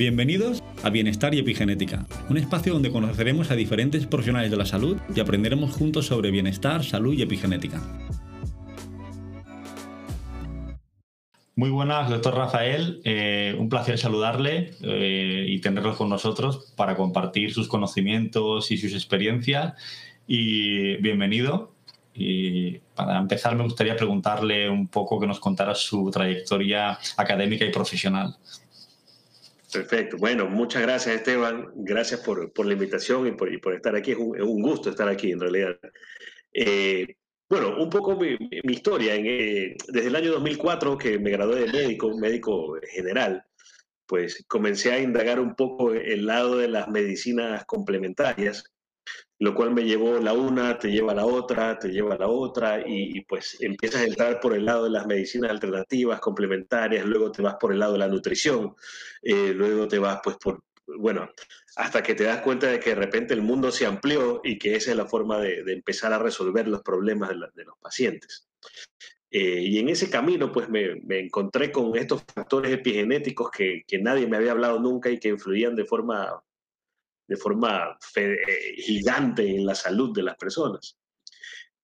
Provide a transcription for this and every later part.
Bienvenidos a Bienestar y Epigenética, un espacio donde conoceremos a diferentes profesionales de la salud y aprenderemos juntos sobre bienestar, salud y epigenética. Muy buenas, doctor Rafael. Eh, un placer saludarle eh, y tenerlo con nosotros para compartir sus conocimientos y sus experiencias. Y bienvenido. Y para empezar, me gustaría preguntarle un poco que nos contara su trayectoria académica y profesional. Perfecto. Bueno, muchas gracias Esteban. Gracias por, por la invitación y por, por, estar aquí. Es un, es un, gusto estar aquí en realidad. Eh, bueno, un poco mi, historia. Eh, desde el año 2004 que me gradué de médico, médico general, pues comencé a indagar un poco el lado de las medicinas complementarias lo cual me llevó la una, te lleva la otra, te lleva la otra, y, pues empiezas a entrar por el lado de las medicinas alternativas, complementarias, luego te vas por el lado de la nutrición, eh, luego te vas pues por, bueno, hasta que te das cuenta de que de repente el mundo se amplió y que esa es la forma de, de empezar a resolver los problemas de los pacientes. Eh, y en ese camino, pues me, me, encontré con estos factores epigenéticos que, que nadie me había hablado nunca y que influían de forma de forma eh, gigante en la salud de las personas.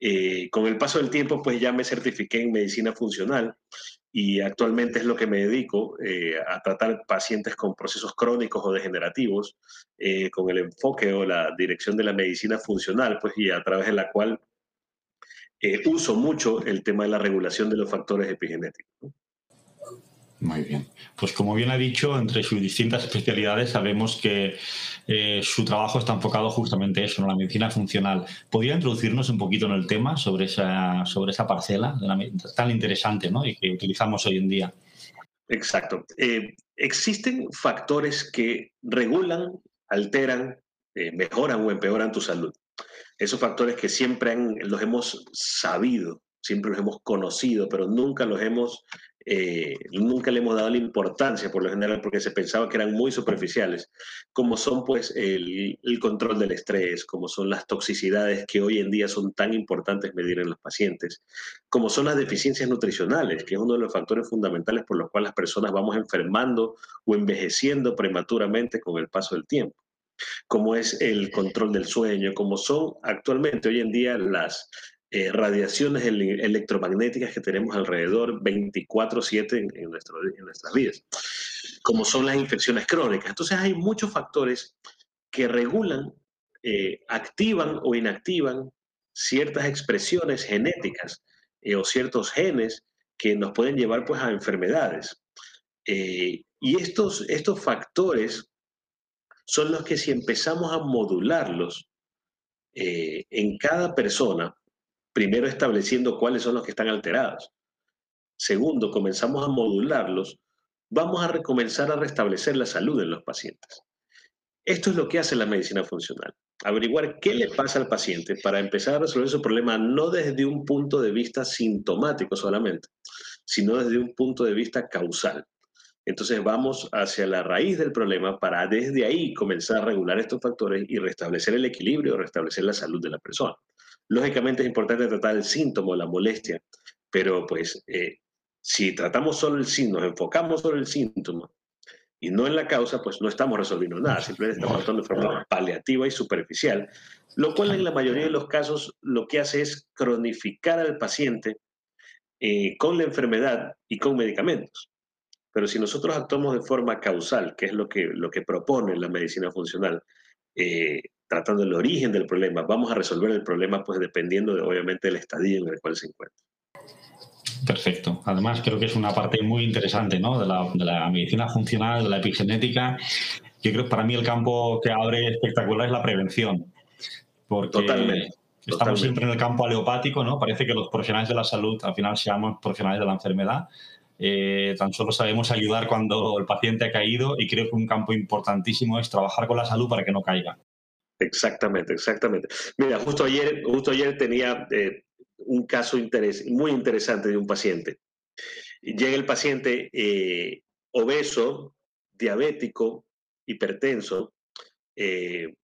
Eh, con el paso del tiempo, pues ya me certifiqué en medicina funcional y actualmente es lo que me dedico eh, a tratar pacientes con procesos crónicos o degenerativos, con el enfoque o la dirección de la medicina funcional, pues y a través de la cual uso mucho el tema de la regulación de los factores epigenéticos. Muy bien. Pues como bien ha dicho, entre sus distintas especialidades sabemos que eh, su trabajo está enfocado justamente eso, en la medicina funcional. ¿Podría introducirnos un poquito en el tema sobre esa, sobre esa parcela la, tan interesante ¿no? y que utilizamos hoy en día? Exacto. Eh, existen factores que regulan, alteran, eh, mejoran o empeoran tu salud. Esos factores que siempre han, los hemos sabido, siempre los hemos conocido, pero nunca los hemos eh, nunca le hemos dado la importancia por lo general porque se pensaba que eran muy superficiales, como son pues el, el, control del estrés, como son las toxicidades que hoy en día son tan importantes medir en los pacientes, como son las deficiencias nutricionales, que es uno de los factores fundamentales por los cuales las personas vamos enfermando o envejeciendo prematuramente con el paso del tiempo como es el control del sueño, como son actualmente hoy en día las eh, radiaciones ele electromagnéticas que tenemos alrededor 24/7 en, nuestras vidas, como son las infecciones crónicas. Entonces hay muchos factores que regulan, eh, activan o inactivan ciertas expresiones genéticas eh, o ciertos genes que nos pueden llevar pues a enfermedades. Y estos, factores son los que si empezamos a modularlos en cada persona, primero estableciendo cuáles son los que están alterados. Segundo, comenzamos a modularlos, vamos a recomenzar a restablecer la salud en los pacientes. Esto es lo que hace la medicina funcional. Averiguar qué le pasa al paciente para empezar a resolver su problema no desde un punto de vista sintomático solamente, sino desde un punto de vista causal. Entonces vamos hacia la raíz del problema para desde ahí comenzar a regular estos factores y restablecer el equilibrio, restablecer la salud de la persona. Lógicamente es importante tratar el síntoma, la molestia, pero pues eh, si tratamos solo el síntoma, nos enfocamos solo el síntoma y no en la causa, pues no estamos resolviendo nada, simplemente estamos actuando de forma paliativa y superficial, lo cual en la mayoría de los casos lo que hace es cronificar al paciente eh, con la enfermedad y con medicamentos. Pero si nosotros actuamos de forma causal, que es lo que, lo que propone la medicina funcional, eh, tratando el origen del problema, vamos a resolver el problema pues dependiendo de, obviamente del estadio en el cual se encuentra. Perfecto. Además, creo que es una parte muy interesante ¿no? de, la, de, la, medicina funcional, de la epigenética. Yo creo que para mí el campo que abre espectacular es la prevención. Porque Totalmente. estamos Totalmente. siempre en el campo aleopático, ¿no? Parece que los profesionales de la salud al final seamos profesionales de la enfermedad. Eh, tan solo sabemos ayudar cuando el paciente ha caído y creo que un campo importantísimo es trabajar con la salud para que no caiga. Exactamente, exactamente. Mira, justo ayer, justo ayer tenía eh, un caso muy interesante de un paciente. Llega el paciente eh, obeso, diabético, hipertenso, eh,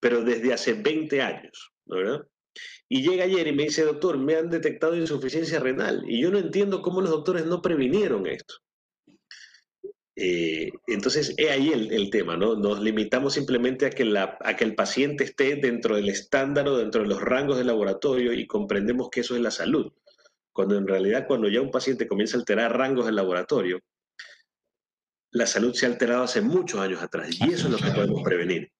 pero desde hace 20 años, ¿no ¿verdad? Y llega ayer y me dice, doctor, me han detectado insuficiencia renal y yo no entiendo cómo los doctores no previnieron esto. Eh, entonces, es ahí el, tema, ¿no? Nos limitamos simplemente a que, la, a que el paciente esté dentro del estándar o dentro de los rangos del laboratorio y comprendemos que eso es la salud. Cuando en realidad, cuando ya un paciente comienza a alterar rangos del laboratorio, la salud se ha alterado hace muchos años atrás y eso es lo que podemos prevenir.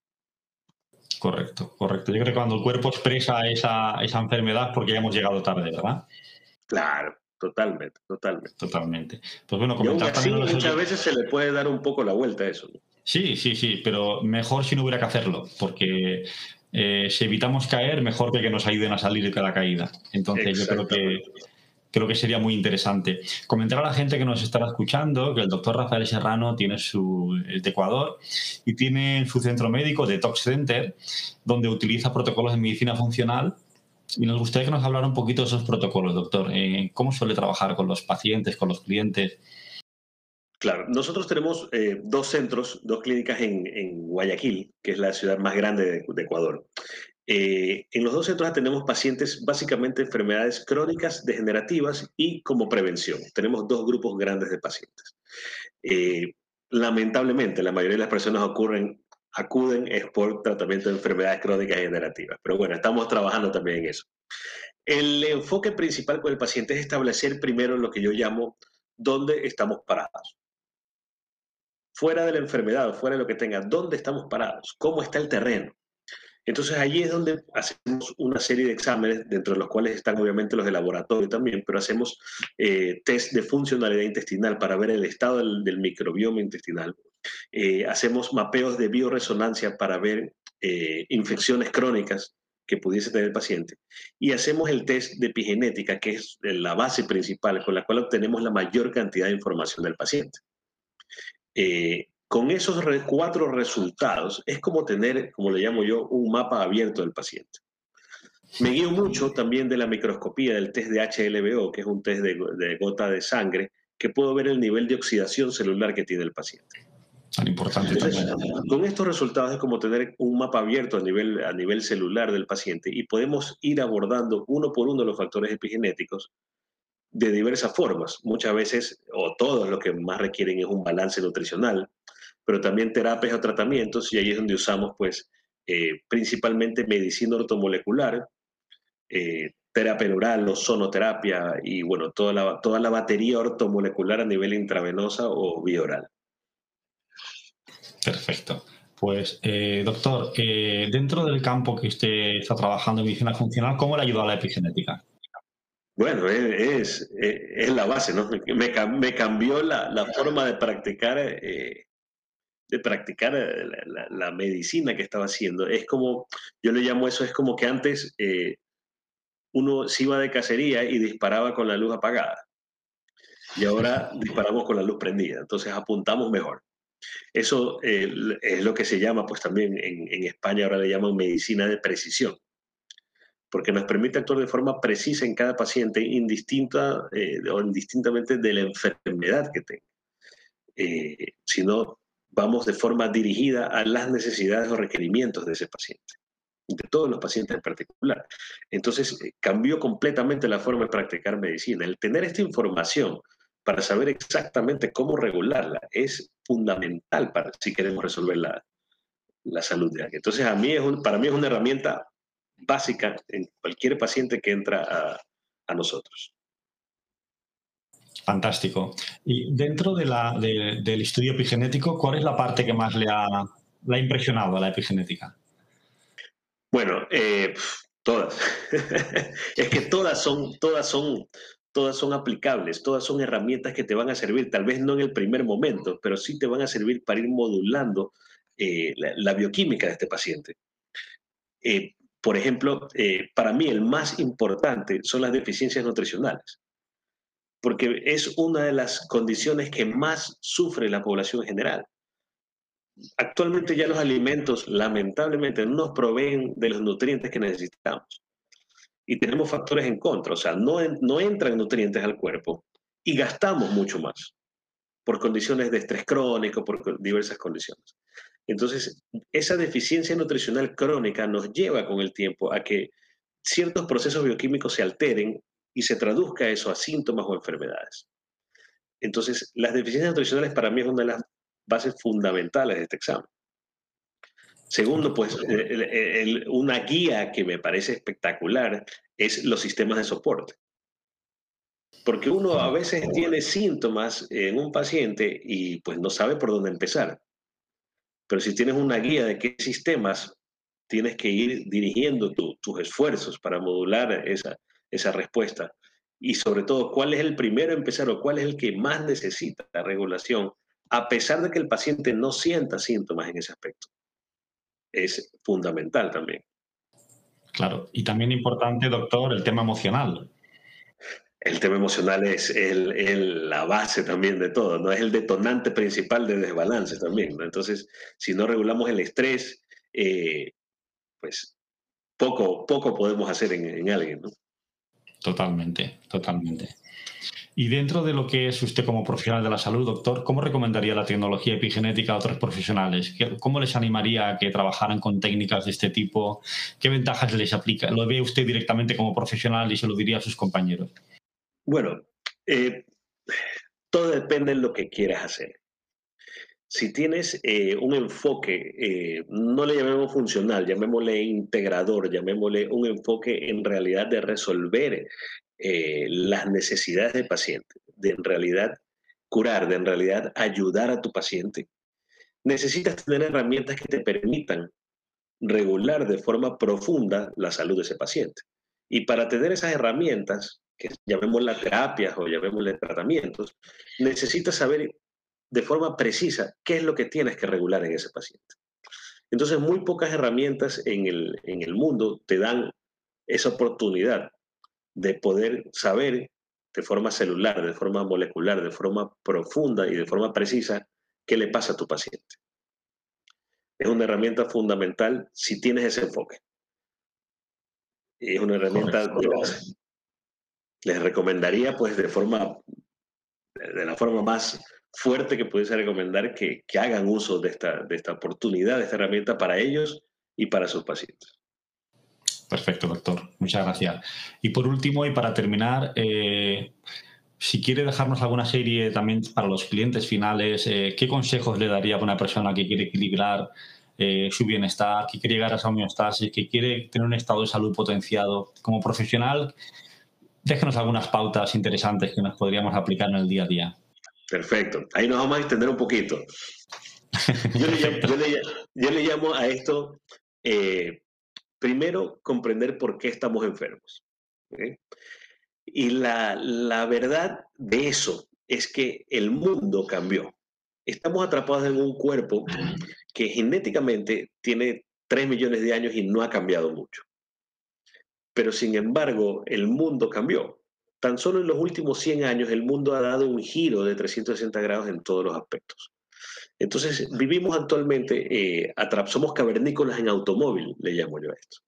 Correcto, correcto. Yo creo que cuando el cuerpo expresa esa, esa enfermedad porque ya hemos llegado tarde, ¿verdad? Claro, totalmente, totalmente. Totalmente. Pues bueno, muchas veces se le puede dar un poco la vuelta a eso. Sí, sí, sí, pero mejor si no hubiera que hacerlo, porque eh, si evitamos caer, mejor que que nos ayuden a salir de la caída. Entonces yo creo que creo que sería muy interesante. Comentar a la gente que nos estará escuchando que el doctor Rafael Serrano tiene su, es de Ecuador y tiene su centro médico, Detox Center, donde utiliza protocolos de medicina funcional. Y nos gustaría que nos hablara un poquito de esos protocolos, doctor. Eh, ¿Cómo suele trabajar con los pacientes, con los clientes? Claro, nosotros tenemos eh, dos centros, dos clínicas en, Guayaquil, que es la ciudad más grande de Ecuador. Eh, en los dos centros tenemos pacientes básicamente enfermedades crónicas, degenerativas y como prevención. Tenemos dos grupos grandes de pacientes. Eh, lamentablemente, la mayoría de las personas ocurren, acuden es por tratamiento de enfermedades crónicas degenerativas. Pero bueno, estamos trabajando también en eso. El enfoque principal con el paciente es establecer primero lo que yo llamo dónde estamos parados. Fuera de la enfermedad, fuera de lo que tenga, ¿dónde estamos parados? ¿Cómo está el terreno? Entonces allí es donde hacemos una serie de exámenes, dentro de los cuales están obviamente los de laboratorio también, pero hacemos eh, test de funcionalidad intestinal para ver el estado del, microbioma intestinal. Eh, hacemos mapeos de bioresonancia para ver eh, infecciones crónicas que pudiese tener el paciente. Y hacemos el test de epigenética, que es la base principal con la cual obtenemos la mayor cantidad de información del paciente. Eh, con esos cuatro resultados es como tener, como le llamo yo, un mapa abierto del paciente. Me guío mucho también de la microscopía del test de HLBO, que es un test de, gota de sangre, que puedo ver el nivel de oxidación celular que tiene el paciente. Tan importante también. Con estos resultados es como tener un mapa abierto a nivel, a nivel celular del paciente y podemos ir abordando uno por uno los factores epigenéticos de diversas formas. Muchas veces, o todos lo que más requieren es un balance nutricional, pero también terapias o tratamientos, y ahí es donde usamos pues eh, principalmente medicina ortomolecular, eh, terapia neural o sonoterapia y bueno, toda la, toda la batería ortomolecular a nivel intravenosa o bioral. Perfecto. Pues, eh, doctor, dentro del campo que usted está trabajando en medicina funcional, ¿cómo le ayuda a la epigenética? Bueno, es, es, la base, ¿no? Me, me cambió la, la, forma de practicar de practicar eh, la, medicina que estaba haciendo. Es como, yo le llamo eso, es como que antes eh, uno se iba de cacería y disparaba con la luz apagada. Y ahora disparamos con la luz prendida. Entonces apuntamos mejor. Eso eh, es lo que se llama, pues también en, España ahora le llaman medicina de precisión, porque nos permite actuar de forma precisa en cada paciente, indistinta o indistintamente de la enfermedad que tenga. si no, vamos de forma dirigida a las necesidades o requerimientos de ese paciente, de todos los pacientes en particular. Entonces, eh, cambió completamente la forma de practicar medicina. El tener esta información para saber exactamente cómo regularla es fundamental para si queremos resolver la, la salud de alguien. Entonces, a mí es para mí es una herramienta básica en cualquier paciente que entra a, a nosotros. Fantástico. Y dentro de la, del estudio epigenético, ¿cuál es la parte que más le ha, le ha impresionado a la epigenética? Bueno, eh, todas. es que todas son, todas son, todas son aplicables, todas son herramientas que te van a servir, tal vez no en el primer momento, pero sí te van a servir para ir modulando eh, la, bioquímica de este paciente. Eh, por ejemplo, para mí el más importante son las deficiencias nutricionales porque es una de las condiciones que más sufre la población en general. Actualmente ya los alimentos lamentablemente no nos proveen de los nutrientes que necesitamos. Y tenemos factores en contra, o sea, no, no entran nutrientes al cuerpo y gastamos mucho más por condiciones de estrés crónico, por diversas condiciones. Entonces, esa deficiencia nutricional crónica nos lleva con el tiempo a que ciertos procesos bioquímicos se alteren y se traduzca eso a síntomas o enfermedades. Entonces, las deficiencias nutricionales para mí es una de las bases fundamentales de este examen. Segundo, pues una guía que me parece espectacular es los sistemas de soporte. Porque uno a veces tiene síntomas en un paciente y pues no sabe por dónde empezar. Pero si tienes una guía de qué sistemas tienes que ir dirigiendo tus esfuerzos para modular esa, esa respuesta, y sobre todo cuál es el primero a empezar o cuál es el que más necesita la regulación, a pesar de que el paciente no sienta síntomas en ese aspecto. Es fundamental también. Claro, y también importante, doctor, el tema emocional. El tema emocional es el, la base también de todo, ¿no? Es el detonante principal del desbalance también, Entonces, si no regulamos el estrés, eh, pues poco, poco podemos hacer en, en alguien, ¿no? Totalmente, totalmente. Y dentro de lo que es usted como profesional de la salud, doctor, ¿cómo recomendaría la tecnología epigenética a otros profesionales? ¿Cómo les animaría a que trabajaran con técnicas de este tipo? ¿Qué ventajas les aplica? ¿Lo ve usted directamente como profesional y se lo diría a sus compañeros? Bueno, eh, todo depende de lo que quieras hacer. Si tienes eh, un enfoque, eh, no le llamemos funcional, llamémosle integrador, llamémosle un enfoque en realidad de resolver eh, las necesidades del paciente, de en realidad curar, de en realidad ayudar a tu paciente, necesitas tener herramientas que te permitan regular de forma profunda la salud de ese paciente. Y para tener esas herramientas, que llamémoslas terapias o llamémosle tratamientos, necesitas saber de forma precisa qué es lo que tienes que regular en ese paciente. Entonces, muy pocas herramientas en el, en el mundo te dan esa oportunidad de poder saber de forma celular, de forma molecular, de forma profunda y de forma precisa qué le pasa a tu paciente. Es una herramienta fundamental si tienes ese enfoque. Y es una herramienta de. Les recomendaría, pues, de forma, de la forma más fuerte que pudiese recomendar que, que hagan uso de esta, de esta oportunidad, de esta herramienta para ellos y para sus pacientes. Perfecto, doctor. Muchas gracias. Y por último, y para terminar, eh, si quiere dejarnos alguna serie también para los clientes finales, eh, ¿qué consejos le daría a una persona que quiere equilibrar eh, su bienestar, que quiere llegar a esa homeostasis, que quiere tener un estado de salud potenciado? Como profesional, déjenos algunas pautas interesantes que nos podríamos aplicar en el día a día. Perfecto. Ahí nos vamos a extender un poquito. Yo le llamo, a esto, primero, comprender por qué estamos enfermos. Y la, la verdad de eso es que el mundo cambió. Estamos atrapados en un cuerpo que genéticamente tiene 3 millones de años y no ha cambiado mucho. Pero sin embargo, el mundo cambió. Tan solo en los últimos 100 años el mundo ha dado un giro de 360 grados en todos los aspectos. Entonces, vivimos actualmente, eh, somos cavernícolas en automóvil, le llamo yo a esto.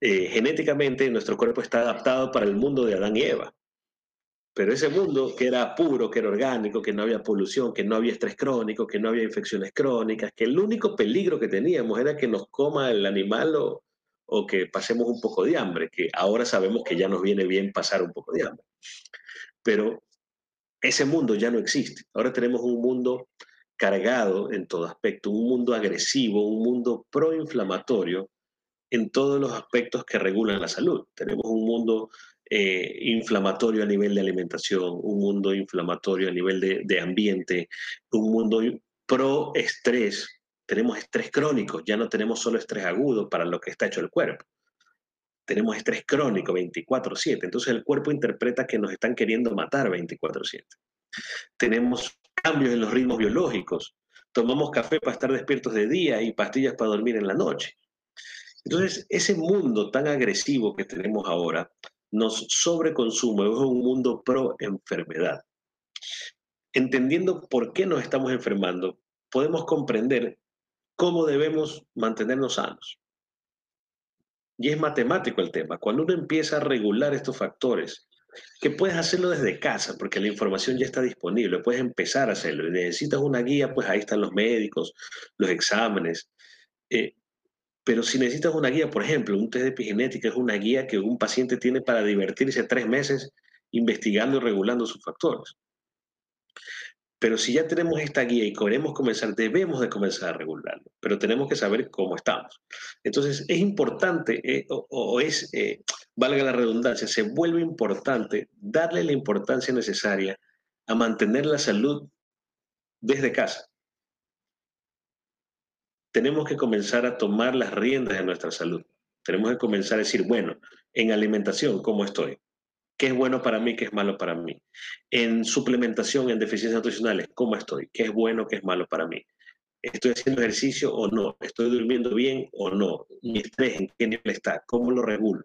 Eh, genéticamente, nuestro cuerpo está adaptado para el mundo de Adán y Eva. Pero ese mundo que era puro, que era orgánico, que no había polución, que no había estrés crónico, que no había infecciones crónicas, que el único peligro que teníamos era que nos coma el animal o, o que pasemos un poco de hambre, que ahora sabemos que ya nos viene bien pasar un poco de hambre. Pero ese mundo ya no existe. Ahora tenemos un mundo cargado en todo aspecto, un mundo agresivo, un mundo proinflamatorio en todos los aspectos que regulan la salud. Tenemos un mundo eh, inflamatorio a nivel de alimentación, un mundo inflamatorio a nivel de, de ambiente, un mundo pro estrés, tenemos estrés crónico, ya no tenemos solo estrés agudo para lo que está hecho el cuerpo. Tenemos estrés crónico 24/7, entonces el cuerpo interpreta que nos están queriendo matar 24/7. Tenemos cambios en los ritmos biológicos. Tomamos café para estar despiertos de día y pastillas para dormir en la noche. Entonces, ese mundo tan agresivo que tenemos ahora nos sobreconsume, es un mundo pro enfermedad. Entendiendo por qué nos estamos enfermando, podemos comprender cómo debemos mantenernos sanos. Y es matemático el tema. Cuando uno empieza a regular estos factores, que puedes hacerlo desde casa, porque la información ya está disponible, puedes empezar a hacerlo. Y necesitas una guía, pues ahí están los médicos, los exámenes. Eh, pero si necesitas una guía, por ejemplo, un test de epigenética es una guía que un paciente tiene para divertirse tres meses investigando y regulando sus factores. Pero si ya tenemos esta guía y queremos comenzar, debemos de comenzar a regularlo, pero tenemos que saber cómo estamos. Entonces, es importante, eh, o, es, eh, valga la redundancia, se vuelve importante darle la importancia necesaria a mantener la salud desde casa. Tenemos que comenzar a tomar las riendas de nuestra salud. Tenemos que comenzar a decir, bueno, en alimentación, ¿cómo estoy? ¿Qué es bueno para mí? ¿Qué es malo para mí? En suplementación, en deficiencias nutricionales, ¿cómo estoy? ¿Qué es bueno? ¿Qué es malo para mí? ¿Estoy haciendo ejercicio o no? ¿Estoy durmiendo bien o no? ¿Mi estrés en qué nivel está? ¿Cómo lo regulo?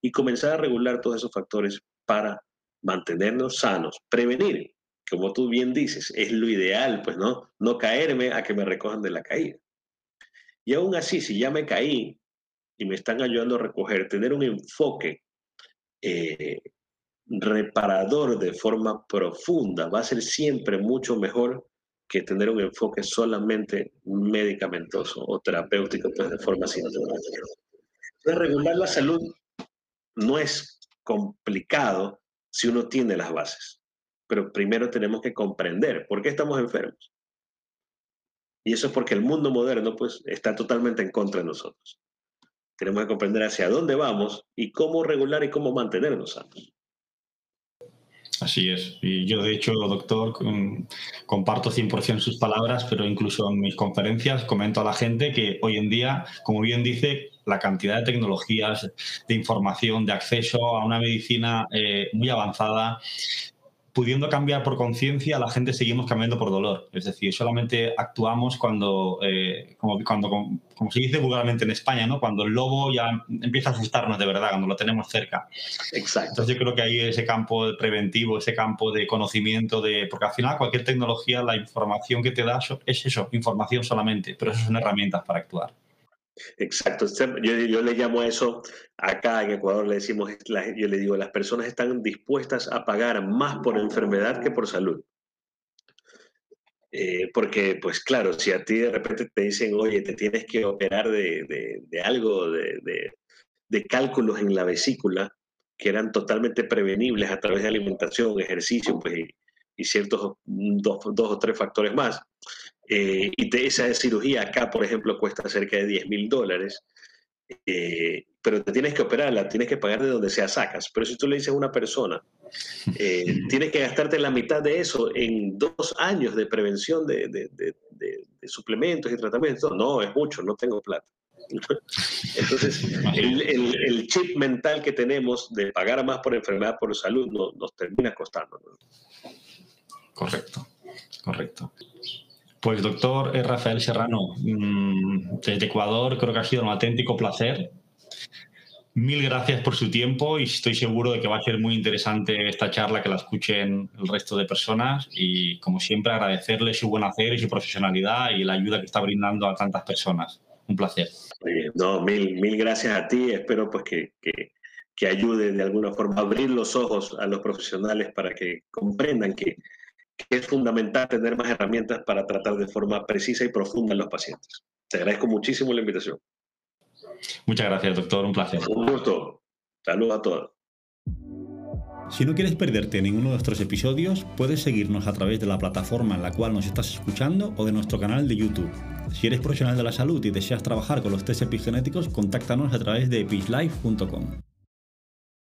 Y comenzar a regular todos esos factores para mantenernos sanos, prevenir, como tú bien dices, es lo ideal, pues no, no caerme a que me recojan de la caída. Y aún así, si ya me caí y me están ayudando a recoger, tener un enfoque eh, reparador de forma profunda va a ser siempre mucho mejor que tener un enfoque solamente medicamentoso o terapéutico pues, de forma sintomática. regular la salud no es complicado si uno tiene las bases, pero primero tenemos que comprender por qué estamos enfermos. Y eso es porque el mundo moderno pues, está totalmente en contra de nosotros. Tenemos que comprender hacia dónde vamos y cómo regular y cómo mantenernos sanos. Así es. Y yo, de hecho, doctor, comparto 100% sus palabras, pero incluso en mis conferencias comento a la gente que hoy en día, como bien dice, la cantidad de tecnologías, de información, de acceso a una medicina eh, muy avanzada, pudiendo cambiar por conciencia, la gente seguimos cambiando por dolor. Es decir, solamente actuamos cuando, eh, como, cuando como, se dice vulgarmente en España, ¿no? cuando el lobo ya empieza a asustarnos de verdad, cuando lo tenemos cerca. Exacto. Entonces yo creo que ahí ese campo preventivo, ese campo de conocimiento, de porque al final cualquier tecnología, la información que te da es eso, información solamente, pero eso son herramientas para actuar. Exacto. Yo, le llamo a eso, acá en Ecuador le decimos, yo le digo, las personas están dispuestas a pagar más por enfermedad que por salud. Eh, porque, pues claro, si a ti de repente te dicen, oye, te tienes que operar de, de, algo, de, de, cálculos en la vesícula, que eran totalmente prevenibles a través de alimentación, ejercicio, pues, y, ciertos dos, dos o tres factores más, eh, y de esa cirugía acá, por ejemplo, cuesta cerca de 10 mil dólares, eh, pero te tienes que operar, la tienes que pagar de donde sea sacas. Pero si tú le dices a una persona, eh, tienes que gastarte la mitad de eso en dos años de prevención de, de, de, suplementos y tratamientos, no, es mucho, no tengo plata. Entonces, el, el, el, chip mental que tenemos de pagar más por enfermedad, por salud, no, nos termina costando. Correcto, correcto. Pues doctor Rafael Serrano, mm, desde Ecuador creo que ha sido un auténtico placer. Mil gracias por su tiempo y estoy seguro de que va a ser muy interesante esta charla que la escuchen el resto de personas y como siempre agradecerle su buen hacer y su profesionalidad y la ayuda que está brindando a tantas personas. Un placer. No, mil, mil gracias a ti. Espero pues que, que, que ayude de alguna forma a abrir los ojos a los profesionales para que comprendan que que es fundamental tener más herramientas para tratar de forma precisa y profunda a los pacientes. Te agradezco muchísimo la invitación. Muchas gracias, doctor. Un placer. Un gusto. Saludos a todos. Si no quieres perderte ninguno de nuestros episodios, puedes seguirnos a través de la plataforma en la cual nos estás escuchando o de nuestro canal de YouTube. Si eres profesional de la salud y deseas trabajar con los test epigenéticos, contáctanos a través de epishlife.com.